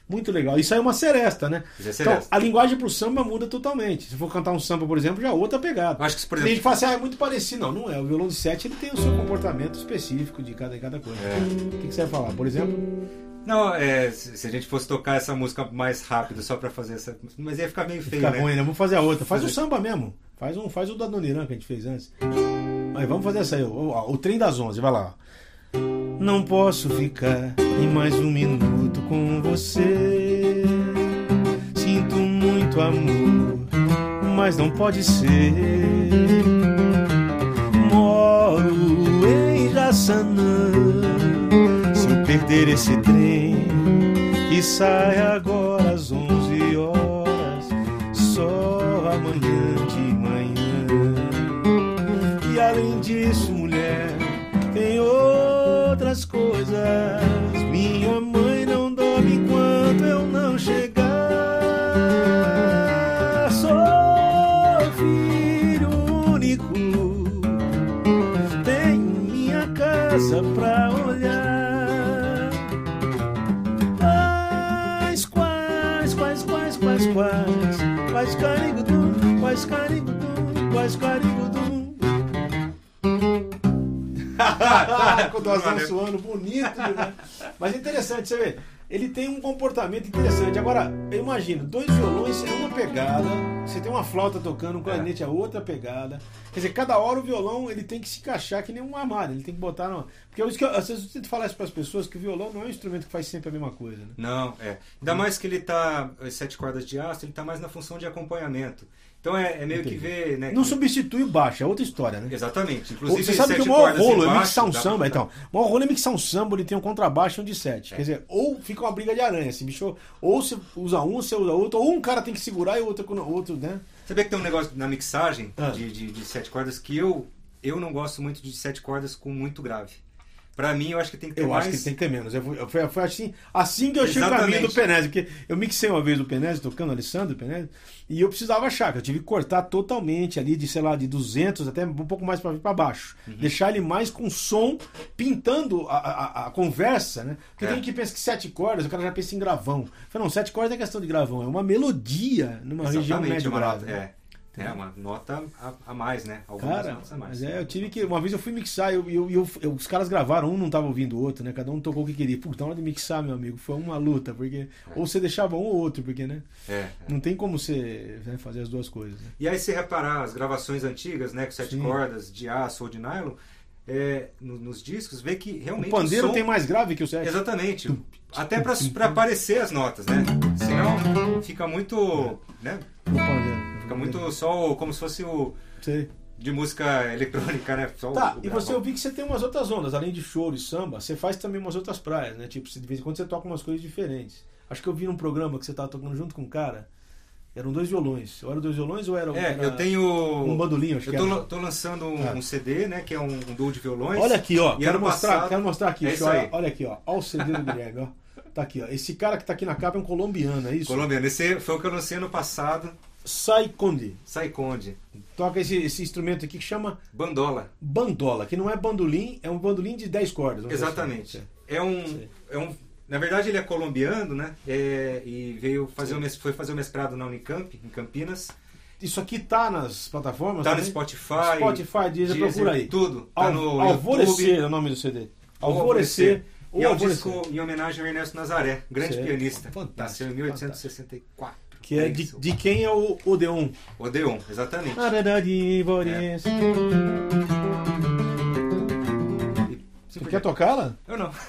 Speaker 2: Muito legal. Isso aí é uma seresta, né?
Speaker 1: É
Speaker 2: Então,
Speaker 1: seresta.
Speaker 2: a linguagem pro samba muda totalmente. Se for cantar um samba, por exemplo, já é outra pegada.
Speaker 1: Acho que, por
Speaker 2: Tem gente
Speaker 1: exemplo.
Speaker 2: fala assim, ah, é muito parecido. Não, não é. O violão de sete ele tem o seu comportamento específico de cada, cada coisa.
Speaker 1: É.
Speaker 2: O que, que você vai falar? Por exemplo,
Speaker 1: Não, é, se a gente fosse tocar essa música mais rápido só pra fazer essa. Mas ia ficar meio feio,
Speaker 2: fica
Speaker 1: né?
Speaker 2: ruim, né? Vamos fazer a outra. Faz o
Speaker 1: Fazer-
Speaker 2: samba mesmo. Faz, um, faz o da Doniran que a gente fez antes. Mas vamos fazer essa aí. O, o, o trem das onze, vai lá. Não posso ficar em mais um minuto com você. Sinto muito amor, mas não pode ser. Moro em Jaçanã. Perder esse trem que sai agora às 11 horas, só amanhã de manhã. E além disso, mulher, tem outras coisas. Quais carigudum, quais carigudum. Com o dosão suando, bonito demais. Mas é interessante, você vê. Ele tem um comportamento interessante. Agora, eu imagino, dois violões é uma pegada, você tem uma flauta tocando, um clarinete é outra pegada. Quer dizer, cada hora o violão ele tem que se encaixar que nem um armário, ele tem que botar no. Porque eu, que eu, às vezes eu tento falar isso para as pessoas que o violão não é um instrumento que faz sempre a mesma coisa. Né?
Speaker 1: Não, é. Ainda mais que ele tá. As sete cordas de aço, ele tá mais na função de acompanhamento. Então é, é meio Entendi. que ver. Né,
Speaker 2: não
Speaker 1: que...
Speaker 2: substitui o baixo, é outra história, né?
Speaker 1: Exatamente. Inclusive,
Speaker 2: Você sabe que o maior rolo é mixar um samba, então. O maior rolo é mixar um samba, ele tem um contrabaixo e um de sete. É. Quer dizer, ou fica uma briga de aranha, assim, bicho. Ou você usa um, você usa outro, ou um cara tem que segurar e o outro, outro né?
Speaker 1: Sabia que tem um negócio na mixagem ah. de, de, de sete cordas que eu, eu não gosto muito de sete cordas com muito grave. Pra mim, eu acho que tem que ter
Speaker 2: eu
Speaker 1: mais.
Speaker 2: Eu acho que tem que ter menos. Foi, foi assim, assim que eu achei o caminho do Penésio. Porque eu mixei uma vez o Penésio, tocando o Alessandro Penésio, e eu precisava achar, que eu tive que cortar totalmente ali, de sei lá, de 200 até um pouco mais para baixo. Uhum. Deixar ele mais com som, pintando a, a, a conversa, né? Porque é. tem que pensa que sete cordas, o cara já pensa em gravão. Eu falei, não, sete cordas é questão de gravão, é uma melodia numa Exatamente, região médio grave.
Speaker 1: É. É, uma nota a, a mais, né?
Speaker 2: Algumas Cara, notas a mais. Mas é, eu tive que. Uma vez eu fui mixar eu, eu, eu, eu, os caras gravaram, um não tava ouvindo o outro, né? Cada um tocou o que queria. Puta, na hora de mixar, meu amigo, foi uma luta, porque. É. Ou você deixava um ou outro, porque, né? É, é. Não tem como você né, fazer as duas coisas. Né?
Speaker 1: E aí, se reparar as gravações antigas, né? Com sete Sim. cordas, de aço ou de nylon, é, no, nos discos, vê que realmente.
Speaker 2: O pandeiro o som... tem mais grave que o sete.
Speaker 1: Exatamente. Até para aparecer as notas, né? Senão fica muito. Né? O pandeiro. Fica muito só como se fosse o. Sei. De música eletrônica, né? Só
Speaker 2: tá, e você ouviu que você tem umas outras ondas, além de choro e samba, você faz também umas outras praias, né? Tipo, de vez em quando você toca umas coisas diferentes. Acho que eu vi num programa que você tava tocando junto com um cara. Eram dois violões. Ou eram dois violões ou era,
Speaker 1: é,
Speaker 2: era
Speaker 1: eu tenho
Speaker 2: um bandolim, acho
Speaker 1: eu tô, tô lançando um, ah. um, CD, né, que é um, um duo de violões.
Speaker 2: Olha aqui, ó. Quero mostrar, passado... quero mostrar aqui. É olha, olha aqui, ó. Olha o CD do Guilherme, ó. Tá aqui, ó. Esse cara que tá aqui na capa é um colombiano, é isso?
Speaker 1: Colombiano. Esse foi o que eu lancei ano passado.
Speaker 2: Saikonde.
Speaker 1: Saikonde.
Speaker 2: Toca esse, esse instrumento aqui que chama
Speaker 1: bandola.
Speaker 2: Bandola, que não é bandolim, é um bandolim de 10 cordas.
Speaker 1: Exatamente. Assim. É um, é um na verdade ele é colombiano, né? É, e veio fazer o, foi fazer o mestrado na Unicamp, em Campinas.
Speaker 2: Isso aqui tá nas plataformas?
Speaker 1: Tá
Speaker 2: também?
Speaker 1: no Spotify.
Speaker 2: Spotify, Deezer, procura aí.
Speaker 1: Tudo. Tá
Speaker 2: Al, no Alvorecer YouTube. é o nome do CD. Alvorecer.
Speaker 1: E é um disco em homenagem ao Ernesto Nazaré, grande certo. pianista. Fantástico. Nasceu em 1864.
Speaker 2: Que é, é de, de, quem é o Odeon?
Speaker 1: Odeon, exatamente.
Speaker 2: É. Você quer tocá-la?
Speaker 1: Eu não.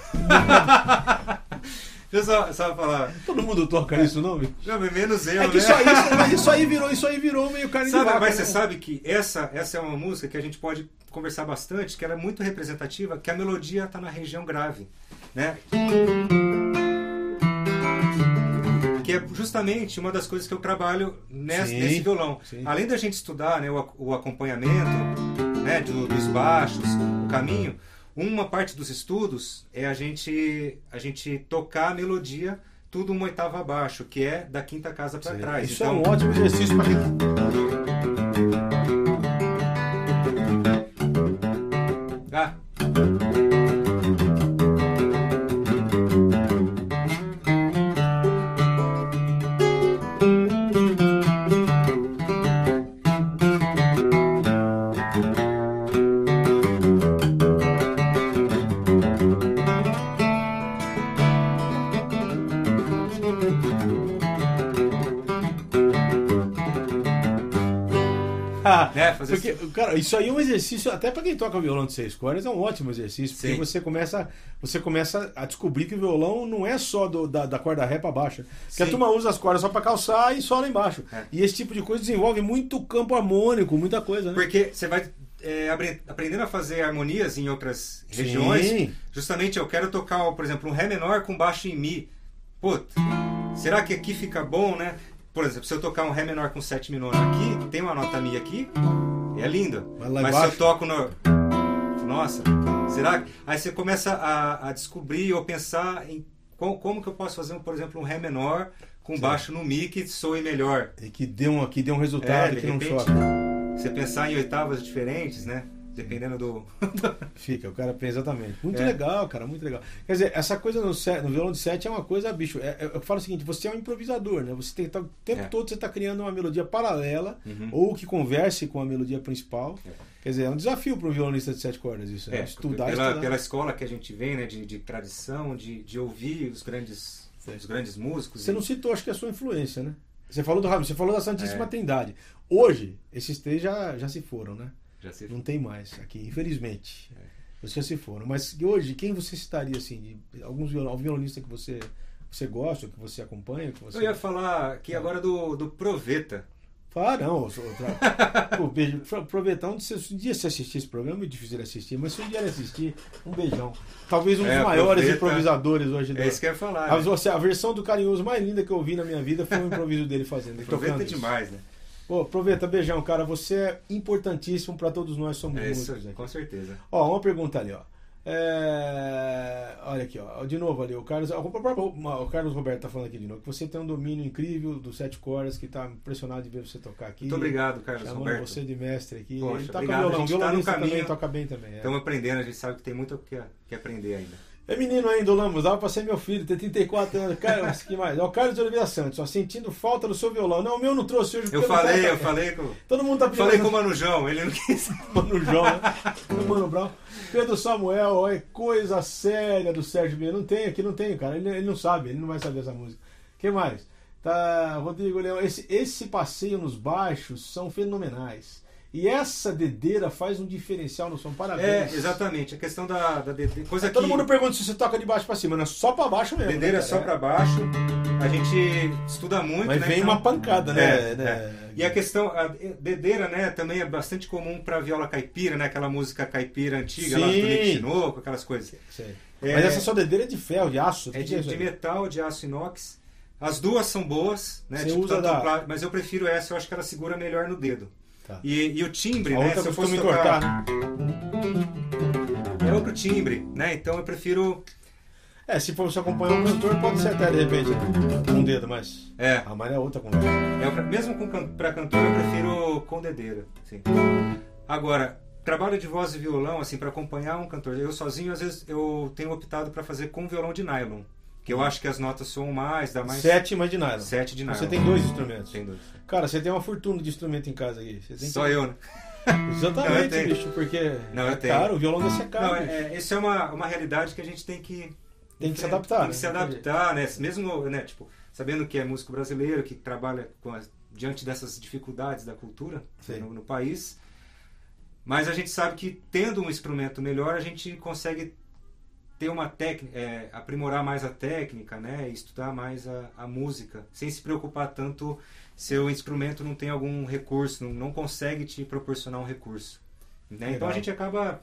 Speaker 1: Deixa eu só, só falar.
Speaker 2: Todo mundo toca isso, não?
Speaker 1: Não, menos eu,
Speaker 2: é
Speaker 1: que
Speaker 2: né? Isso aí, mas isso aí virou, isso aí virou meio carne
Speaker 1: sabe,
Speaker 2: de vaca,
Speaker 1: Mas
Speaker 2: né?
Speaker 1: você sabe que essa, essa é uma música que a gente pode conversar bastante, que ela é muito representativa, que a melodia está na região grave, né? Que é justamente uma das coisas que eu trabalho nesse, sim, nesse violão. Sim. Além da gente estudar né, o, o acompanhamento né, do, dos baixos, o caminho, uma parte dos estudos é a gente, a gente tocar a melodia tudo uma oitava abaixo, que é da quinta casa para trás.
Speaker 2: Isso então, é um ótimo exercício para
Speaker 1: Ah.
Speaker 2: Fazer porque, assim. Cara, isso aí é um exercício, até para quem toca violão de seis cordas, é um ótimo exercício, porque Sim. você começa, você começa a descobrir que o violão não é só do, da, da corda ré para baixa. Porque a turma usa as cordas só para calçar e só lá embaixo. É. E esse tipo de coisa desenvolve muito campo harmônico, muita coisa, né?
Speaker 1: Porque você vai é, aprendendo a fazer harmonias em outras regiões. Sim. Justamente eu quero tocar, por exemplo, um Ré menor com baixo em Mi. Puta, será que aqui fica bom, né? Por exemplo, se eu tocar um Ré menor com sétima nono aqui, tem uma nota Mi aqui, é lindo. Mas, Mas se eu toco no. Nossa, será que. Aí você começa a, a descobrir ou pensar em como, como, que eu posso fazer, por exemplo, um Ré menor com Sim. baixo no Mi que soe melhor.
Speaker 2: E que dê um, que dê um resultado é, que repente, não choque.
Speaker 1: Você pensar em oitavas diferentes, né? Dependendo do.
Speaker 2: Fica, o cara pensa exatamente. Muito
Speaker 1: É.
Speaker 2: legal, cara, muito legal. Quer dizer, essa coisa no, set, no violão de sete é uma coisa, bicho. é- é- eu falo o seguinte: você é um improvisador, né? Você tem tá- o tempo
Speaker 1: É.
Speaker 2: todo você está criando uma melodia paralela
Speaker 1: Uhum.
Speaker 2: ou que converse com a melodia principal.
Speaker 1: É.
Speaker 2: Quer dizer, é um desafio para um violonista de sete cordas isso. É,
Speaker 1: É,
Speaker 2: estudar,
Speaker 1: pela,
Speaker 2: estudar.
Speaker 1: pela escola que a gente vem, né, de, de tradição, de, de ouvir os grandes, os grandes músicos.
Speaker 2: Você
Speaker 1: e-
Speaker 2: não citou, acho que a sua influência, né? Você falou do Ramos, você falou da Santíssima. Trindade. Hoje, esses três já, já se foram, né?
Speaker 1: Já se...
Speaker 2: Não tem mais aqui, infelizmente.
Speaker 1: É.
Speaker 2: Eles já se foram. Mas hoje, quem você citaria, assim, de alguns violonista que você, você gosta, que você acompanha? Que você...
Speaker 1: Eu ia falar aqui agora do, do Proveta.
Speaker 2: Ah, não. Pô, beijo. Pro- Aproveitar um, se um dia você assistir esse programa, é difícil ele assistir, mas se um dia ele assistir, um beijão. Talvez um dos
Speaker 1: É,
Speaker 2: maiores
Speaker 1: aproveita.
Speaker 2: improvisadores hoje. do-
Speaker 1: É isso que eu ia falar.
Speaker 2: a,
Speaker 1: né?
Speaker 2: a versão do Carinhoso mais linda que eu vi na minha vida foi o improviso dele fazendo.
Speaker 1: Proveta é
Speaker 2: tocando isso.
Speaker 1: demais, né?
Speaker 2: Pô, aproveita, beijão, cara. Você é importantíssimo pra todos nós, somos
Speaker 1: É isso,
Speaker 2: músicos. aqui.
Speaker 1: com certeza.
Speaker 2: Ó, uma pergunta ali, ó. É, Olha aqui, ó. De novo ali, o Carlos. O Carlos Roberto tá falando aqui de novo. Que você tem um domínio incrível dos sete cordas, que tá impressionado de ver você tocar aqui.
Speaker 1: Muito obrigado, Carlos
Speaker 2: Chamando
Speaker 1: Roberto.
Speaker 2: você de mestre aqui.
Speaker 1: Poxa,
Speaker 2: Ele toca
Speaker 1: obrigado.
Speaker 2: violão,
Speaker 1: A gente tá no
Speaker 2: violonista também
Speaker 1: caminho.
Speaker 2: toca bem também. É.
Speaker 1: Estamos aprendendo, a gente sabe que tem muito o que, que aprender ainda.
Speaker 2: É menino ainda, o Lamos, dava pra ser meu filho, tem 34 anos. Cara, que mais? É o Carlos de Oliveira Santos, ó, sentindo falta do seu violão. Não, o meu não trouxe hoje.
Speaker 1: Eu falei, eu falei com,
Speaker 2: Todo mundo tá pedindo.
Speaker 1: falei com o Mano João, ele não quis.
Speaker 2: Mano João, né? O Mano Brown. Pedro Samuel, é coisa séria do Sérgio B. Não tem, aqui não tem, cara. Ele, ele não sabe, ele não vai saber essa música. que mais? Tá, Rodrigo Leão, esse, esse passeio nos baixos são fenomenais. E essa dedeira faz um diferencial no som.
Speaker 1: É,
Speaker 2: Parabéns.
Speaker 1: exatamente. A questão da, da DD, coisa
Speaker 2: Todo
Speaker 1: que
Speaker 2: mundo pergunta se você toca de baixo pra cima, não é só pra baixo mesmo.
Speaker 1: dedeira é
Speaker 2: né,
Speaker 1: só
Speaker 2: cara?
Speaker 1: pra baixo. A gente estuda muito,
Speaker 2: Mas
Speaker 1: né?
Speaker 2: vem
Speaker 1: então-
Speaker 2: uma pancada, né?
Speaker 1: É,
Speaker 2: né?
Speaker 1: é. E a questão, a dedeira, né, também é bastante comum pra viola caipira, né? Aquela música caipira antiga, lá do
Speaker 2: Sim.
Speaker 1: Chinoco, aquelas coisas.
Speaker 2: Sei.
Speaker 1: É,
Speaker 2: Mas essa só dedeira é de ferro, de aço.
Speaker 1: É de, de
Speaker 2: aí?
Speaker 1: metal, de aço inox. As duas são boas, né?
Speaker 2: Você
Speaker 1: tipo,
Speaker 2: usa da-
Speaker 1: pla- Mas eu prefiro essa, eu acho que ela segura melhor no dedo.
Speaker 2: Tá.
Speaker 1: E, e o timbre,
Speaker 2: A
Speaker 1: né? Se eu fosse tocar,
Speaker 2: né?
Speaker 1: é outro timbre, né? Então eu prefiro.
Speaker 2: É, se for você acompanhar um cantor, pode ser até de repente com um dedo, mas.
Speaker 1: É,
Speaker 2: Ah, mas é outra conversa.
Speaker 1: é mesmo com can- pra cantor, eu prefiro com dedeira. Assim. Agora, trabalho de voz e violão, assim, para acompanhar um cantor. Eu sozinho, às vezes, eu tenho optado para fazer com violão de nylon. Que eu acho que as notas soam mais, dá mais.
Speaker 2: Sete, mas de nylon.
Speaker 1: Sete de nylon.
Speaker 2: Você tem dois instrumentos.
Speaker 1: Tem dois.
Speaker 2: Cara, você tem uma fortuna de instrumento em casa aí.
Speaker 1: Só
Speaker 2: que...
Speaker 1: eu, né? Não,
Speaker 2: Exatamente,
Speaker 1: tenho.
Speaker 2: bicho, porque.
Speaker 1: Não, eu
Speaker 2: é
Speaker 1: tenho.
Speaker 2: caro, o violão desse é caro.
Speaker 1: Não, é, é, isso é uma, uma realidade que a gente tem que.
Speaker 2: Tem que se adaptar,
Speaker 1: Tem
Speaker 2: né?
Speaker 1: que se adaptar, né? Mesmo, né, tipo, sabendo que é músico brasileiro, que trabalha com as- diante dessas dificuldades da cultura no, no país. Mas a gente sabe que tendo um instrumento melhor, a gente consegue ter uma técnica, é, aprimorar mais a técnica, né? Estudar mais a, a música, sem se preocupar tanto se o instrumento não tem algum recurso, não, não consegue te proporcionar um recurso. Né? Então a gente acaba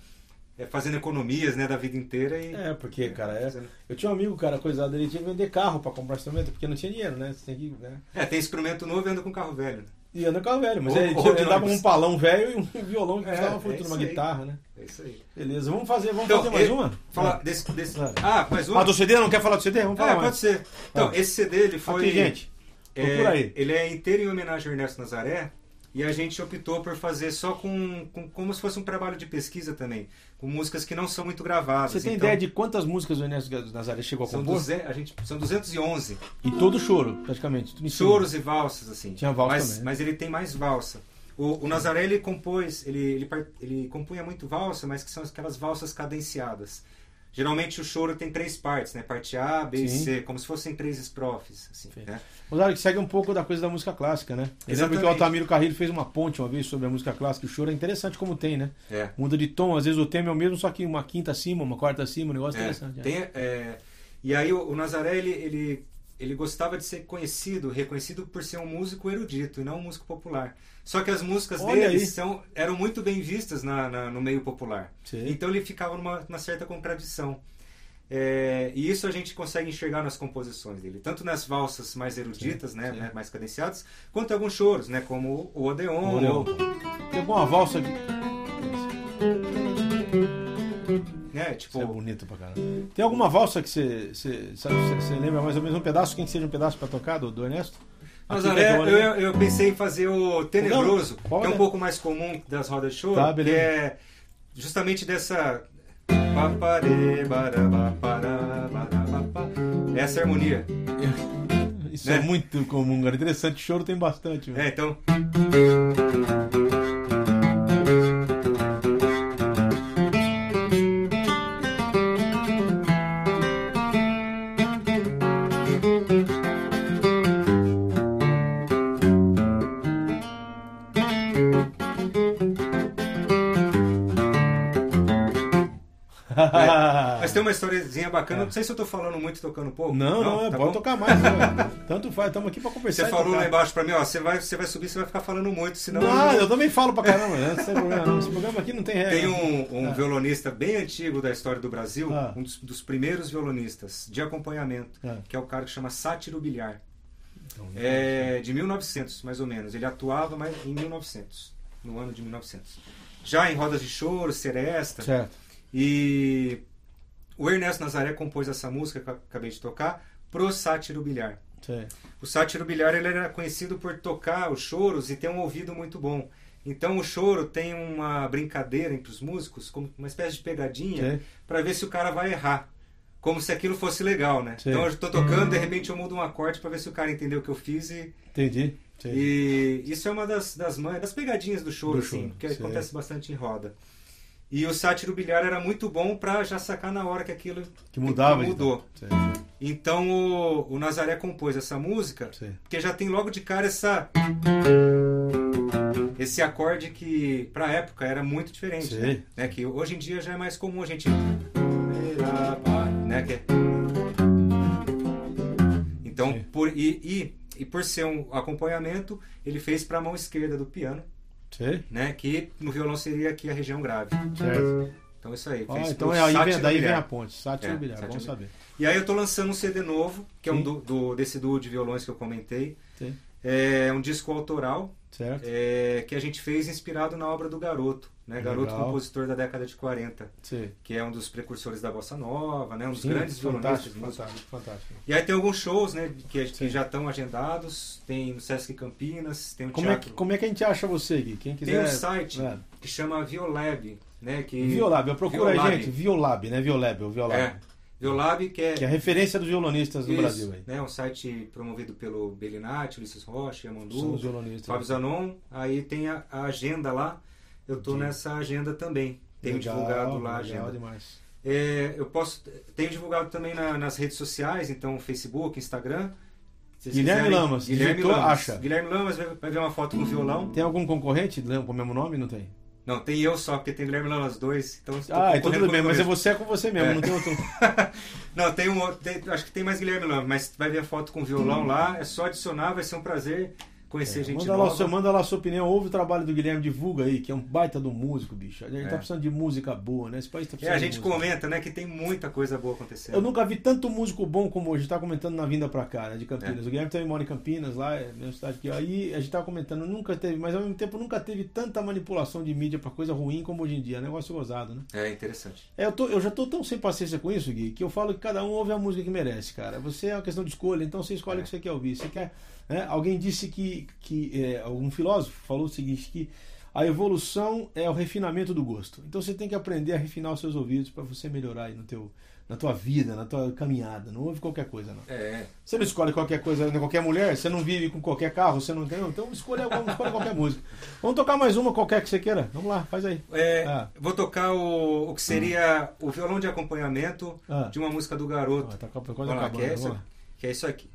Speaker 1: é, fazendo economias né, da vida inteira e.
Speaker 2: É, porque, cara, é... eu tinha um amigo, cara, coisado, ele tinha que vender carro pra comprar instrumento, porque não tinha dinheiro, né? Você tem que. Né?
Speaker 1: É, tem instrumento novo e anda com carro velho. né?
Speaker 2: E anda carro velho, mas ele, ele dava um palão velho e um violão que
Speaker 1: É,
Speaker 2: custava uma
Speaker 1: é
Speaker 2: fortuna,
Speaker 1: isso
Speaker 2: uma guitarra, né?
Speaker 1: É isso aí.
Speaker 2: Beleza, vamos fazer, vamos
Speaker 1: Então,
Speaker 2: fazer mais
Speaker 1: eu-
Speaker 2: uma?
Speaker 1: Falar
Speaker 2: Ah.
Speaker 1: desse, desse... Ah, mais uma?
Speaker 2: Ah, do CD? Não quer falar do CD? Vamos falar
Speaker 1: É,
Speaker 2: mais.
Speaker 1: pode ser. Então,
Speaker 2: Ah.
Speaker 1: esse CD ele foi.
Speaker 2: Aqui, gente.
Speaker 1: é,
Speaker 2: aí.
Speaker 1: Ele é inteiro em homenagem ao Ernesto Nazaré. E a gente optou por fazer só com, com como se fosse um trabalho de pesquisa também, com músicas que não são muito gravadas.
Speaker 2: Você tem
Speaker 1: então,
Speaker 2: ideia de quantas músicas o Ernesto Nazaré chegou a
Speaker 1: são,
Speaker 2: compor?
Speaker 1: 200, a gente, são 211
Speaker 2: E todo choro, praticamente.
Speaker 1: Choros e valsas assim.
Speaker 2: Tinha valsa
Speaker 1: mas,
Speaker 2: também.
Speaker 1: mas ele tem mais valsa. O, o Nazaré ele compôs, ele, ele, ele compunha muito valsa, mas que são aquelas valsas cadenciadas. Geralmente o choro tem três partes, né? Parte A, B e. C, como se fossem três estrofes, assim,
Speaker 2: Sim.
Speaker 1: né?
Speaker 2: Que segue um pouco da coisa da música clássica, né? Eu lembro que o. Altamiro Carrilho fez uma ponte uma vez sobre a música clássica. O choro é interessante como tem, né?
Speaker 1: É.
Speaker 2: Muda de tom, às vezes o tema é o mesmo, só que uma quinta acima, uma quarta acima, um negócio
Speaker 1: É,
Speaker 2: interessante. é.
Speaker 1: tem, e aí o, o Nazaré ele, ele, ele gostava de ser conhecido, reconhecido por ser um músico erudito e não um músico popular. Só que as músicas
Speaker 2: Olha
Speaker 1: dele são, eram muito bem vistas na, na- no meio popular.
Speaker 2: Sim.
Speaker 1: Então ele ficava numa, numa certa contradição. É, e isso a gente consegue enxergar nas composições dele, tanto nas valsas mais eruditas,
Speaker 2: Sim,
Speaker 1: né,
Speaker 2: sim.
Speaker 1: né, mais cadenciadas, quanto alguns choros, né, como o Odeon.
Speaker 2: Odeon. Tem alguma valsa aqui.
Speaker 1: né, tipo,
Speaker 2: Isso é bonito pra caramba. Tem alguma valsa que você lembra mais ou menos um pedaço? Quem que seja um pedaço pra tocar do, do Ernesto? Né, que
Speaker 1: eu,
Speaker 2: eu-
Speaker 1: eu pensei em fazer o Tenebroso,
Speaker 2: Não,
Speaker 1: que é um pouco mais comum das rodas de show,
Speaker 2: Tá,
Speaker 1: que é justamente dessa. Essa harmonia.
Speaker 2: Isso
Speaker 1: Né?
Speaker 2: é muito comum, cara. Interessante, choro tem bastante. né?
Speaker 1: É, então. Tem uma historiazinha bacana. Não sei se eu tô falando muito e tocando pouco.
Speaker 2: Não, não, é,
Speaker 1: tá
Speaker 2: pode
Speaker 1: bom?
Speaker 2: tocar mais. né? Tanto faz, estamos aqui pra conversar.
Speaker 1: Você falou lá embaixo pra mim, ó, você vai, você vai subir, você vai ficar falando muito, senão.
Speaker 2: Não, eu também falo pra caramba, né? não tem problema não. Esse programa aqui não tem regra.
Speaker 1: Tem um, um
Speaker 2: É.
Speaker 1: violonista bem antigo da história do Brasil,
Speaker 2: Ah.
Speaker 1: um dos, dos primeiros violonistas de acompanhamento,
Speaker 2: Ah.
Speaker 1: que é o cara que chama Sátiro Bilhar.
Speaker 2: Então,
Speaker 1: É de 1900, mais ou menos. Ele atuava mais em 1900, no ano de 1900. Já em rodas de choro, seresta.
Speaker 2: Certo.
Speaker 1: E o Ernesto Nazaré compôs essa música que eu acabei de tocar pro Sátiro Bilhar.
Speaker 2: certo.
Speaker 1: O Sátiro Bilhar ele era conhecido por tocar os choros e ter um ouvido muito bom. Então o choro tem uma brincadeira entre os músicos, como uma espécie de pegadinha,
Speaker 2: Sim.
Speaker 1: para ver se o cara vai errar. Como se aquilo fosse legal, né?
Speaker 2: Sim.
Speaker 1: Então eu estou tocando, de repente eu mudo um acorde para ver se o cara entendeu o que eu fiz e,
Speaker 2: Entendi. Sim.
Speaker 1: e isso é uma das, das, das pegadinhas do choro,
Speaker 2: Do
Speaker 1: assim,
Speaker 2: choro,
Speaker 1: que
Speaker 2: sim.
Speaker 1: acontece bastante em roda. E o sátiro bilhar era muito bom para já sacar na hora que aquilo
Speaker 2: Que mudava.
Speaker 1: que mudou.
Speaker 2: Então. Sim,
Speaker 1: Então o, o Nazaré compôs essa música
Speaker 2: sim.
Speaker 1: porque já tem logo de cara essa esse acorde que pra época era muito diferente,
Speaker 2: Sim.
Speaker 1: né? É que hoje em dia já é mais comum a gente né, que é- Então,
Speaker 2: Sim.
Speaker 1: por e, e, e por ser um acompanhamento, ele fez para a mão esquerda do piano,
Speaker 2: Sim.
Speaker 1: né, que no violão seria aqui a região grave.
Speaker 2: Certo.
Speaker 1: Então isso aí,
Speaker 2: Ah, então é aí vem, daí vem a ponte. Sátiro
Speaker 1: É,
Speaker 2: bilhar,
Speaker 1: Sátiro
Speaker 2: bom
Speaker 1: Bilhar.
Speaker 2: saber.
Speaker 1: E aí eu tô lançando um CD novo, que é um do, do- desse duo de violões que eu comentei.
Speaker 2: Sim.
Speaker 1: É um disco autoral
Speaker 2: Certo?
Speaker 1: é, que a gente fez inspirado na obra do Garoto, né? Garoto,
Speaker 2: Legal.
Speaker 1: compositor da década de 40,
Speaker 2: Sim.
Speaker 1: que é um dos precursores da bossa nova, né? Um dos
Speaker 2: Sim,
Speaker 1: grandes violonistas.
Speaker 2: fantástico,
Speaker 1: músicos.
Speaker 2: fantástico, fantástico.
Speaker 1: E aí tem alguns shows, né? Que, que já estão agendados. Tem no Sesc Campinas, tem o
Speaker 2: Como é,
Speaker 1: teatro.
Speaker 2: que, como é que a gente acha você aqui? Quem quiser.
Speaker 1: Tem um site
Speaker 2: É.
Speaker 1: que chama Violab, né? Que
Speaker 2: Violab, eu procuro aí, gente. Violab, né? Violab, o Violab.
Speaker 1: É, Violab, que é
Speaker 2: Que é a referência dos violonistas do
Speaker 1: Isso,
Speaker 2: Brasil aí.
Speaker 1: né? Um site promovido pelo Belinati, Ulisses Rocha, Yamandu. Fábio Zanon. Aí tem a, a agenda lá. Eu
Speaker 2: Sim.
Speaker 1: nessa agenda também. Tenho
Speaker 2: Legal,
Speaker 1: divulgado lá a agenda.
Speaker 2: demais.
Speaker 1: É, eu posso tenho divulgado também na- nas redes sociais, então Facebook, Instagram.
Speaker 2: Guilherme
Speaker 1: quiserem-
Speaker 2: Lamas,
Speaker 1: Guilherme Lamas.
Speaker 2: acha.
Speaker 1: Guilherme Lamas vai, vai ver uma foto com violão.
Speaker 2: Tem algum concorrente com o mesmo nome? Não tem?
Speaker 1: Não, tem eu só, porque tem Guilherme Lamas dois. Então
Speaker 2: Ah, então tudo bem, mas é você é com você mesmo,
Speaker 1: É.
Speaker 2: não tem outro.
Speaker 1: Não, tem um tem- acho que tem mais Guilherme Lamas, mas vai ver a foto com violão lá. É só adicionar, vai ser um prazer conhecer gente
Speaker 2: manda,
Speaker 1: nova.
Speaker 2: lá, seu- manda lá a sua opinião, ouve o trabalho do Guilherme, divulga aí, que é um baita do músico, bicho. A gente
Speaker 1: É.
Speaker 2: tá precisando de música boa, né? Esse país tá
Speaker 1: É,
Speaker 2: precisando
Speaker 1: a
Speaker 2: de
Speaker 1: gente comenta, né, que tem muita coisa boa acontecendo.
Speaker 2: Eu nunca vi tanto músico bom como hoje. Tá comentando na vinda pra cá, né? De Campinas.
Speaker 1: É.
Speaker 2: O Guilherme também mora em Campinas, lá, é a mesma cidade que. Aí a gente tava comentando, nunca teve, mas ao mesmo tempo nunca teve tanta manipulação de mídia pra coisa ruim como hoje em dia. É um negócio gozado, né?
Speaker 1: É interessante.
Speaker 2: É, eu, tô- eu já tô tão sem paciência com isso, Gui, que eu falo que cada um ouve a música que merece, cara. Você é uma questão de escolha, então você escolhe
Speaker 1: É.
Speaker 2: o que você quer ouvir. Você quer, né? Alguém disse que, que é, algum filósofo falou o seguinte, que a evolução é o refinamento do gosto. Então você tem que aprender a refinar os seus ouvidos para você melhorar aí no teu, na tua vida, na tua caminhada. Não ouve qualquer coisa, não.
Speaker 1: É,
Speaker 2: Você não escolhe qualquer coisa, né, qualquer mulher, você não vive com qualquer carro, você não tem. Então escolha, escolher qualquer música. Vamos tocar mais uma qualquer que você queira. Vamos lá, faz aí.
Speaker 1: É,
Speaker 2: Ah.
Speaker 1: Vou tocar o, o que seria o violão de acompanhamento
Speaker 2: Ah.
Speaker 1: de uma música do Garoto.
Speaker 2: Ah, tá quase
Speaker 1: Vamos lá, que, é
Speaker 2: lá.
Speaker 1: que é isso aqui.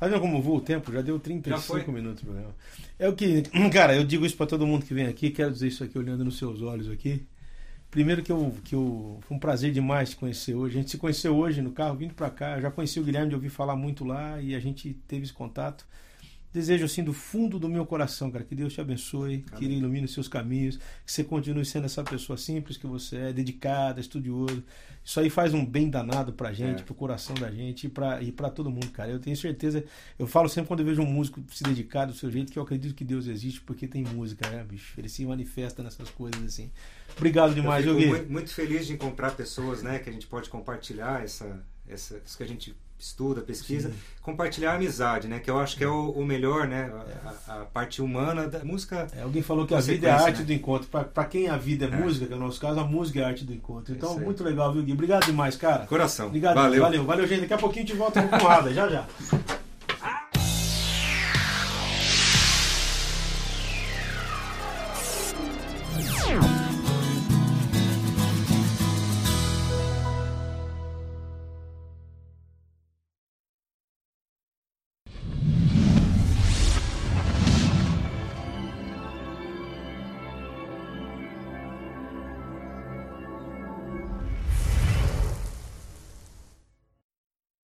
Speaker 2: Tá vendo como voa o tempo? Já deu 35
Speaker 1: Já
Speaker 2: minutos o programa. É o que. Cara, eu digo isso pra todo mundo que vem aqui, quero dizer isso aqui olhando nos seus olhos aqui. Primeiro que eu, que eu. Foi um prazer demais te conhecer hoje. A gente se conheceu hoje no carro, vindo pra cá. Eu já conheci o Guilherme de ouvir falar muito lá e a gente teve esse contato. Desejo assim do fundo do meu coração, cara, que Deus te abençoe, que Ele ilumine os seus caminhos, que você continue sendo essa pessoa simples que você é, dedicada, estudioso. Isso aí faz um bem danado pra gente,
Speaker 1: É.
Speaker 2: pro coração da gente e pra, e pra todo mundo, cara. Eu tenho certeza, eu falo sempre quando eu vejo um músico se dedicar do seu jeito, que eu acredito que Deus existe porque tem música, né, bicho? Ele se manifesta nessas coisas assim. Obrigado demais,
Speaker 1: eu fico muito, muito feliz de encontrar pessoas, né, que a gente pode compartilhar essa, essa, isso que a gente estuda, pesquisa,
Speaker 2: Sim.
Speaker 1: compartilhar a amizade, né, que eu acho que é o, o melhor, né, a, a- a parte humana da música.
Speaker 2: É, alguém falou que a vida é a arte
Speaker 1: né?
Speaker 2: do encontro. Pra quem a vida é,
Speaker 1: É.
Speaker 2: música, que é o nosso caso, a música é a arte do encontro.
Speaker 1: É
Speaker 2: Então, muito legal, viu, Gui? Obrigado demais, cara.
Speaker 1: Coração.
Speaker 2: Obrigado,
Speaker 1: Valeu.
Speaker 2: valeu, valeu, gente. Daqui a pouquinho a gente volta com o Ada. Já, já.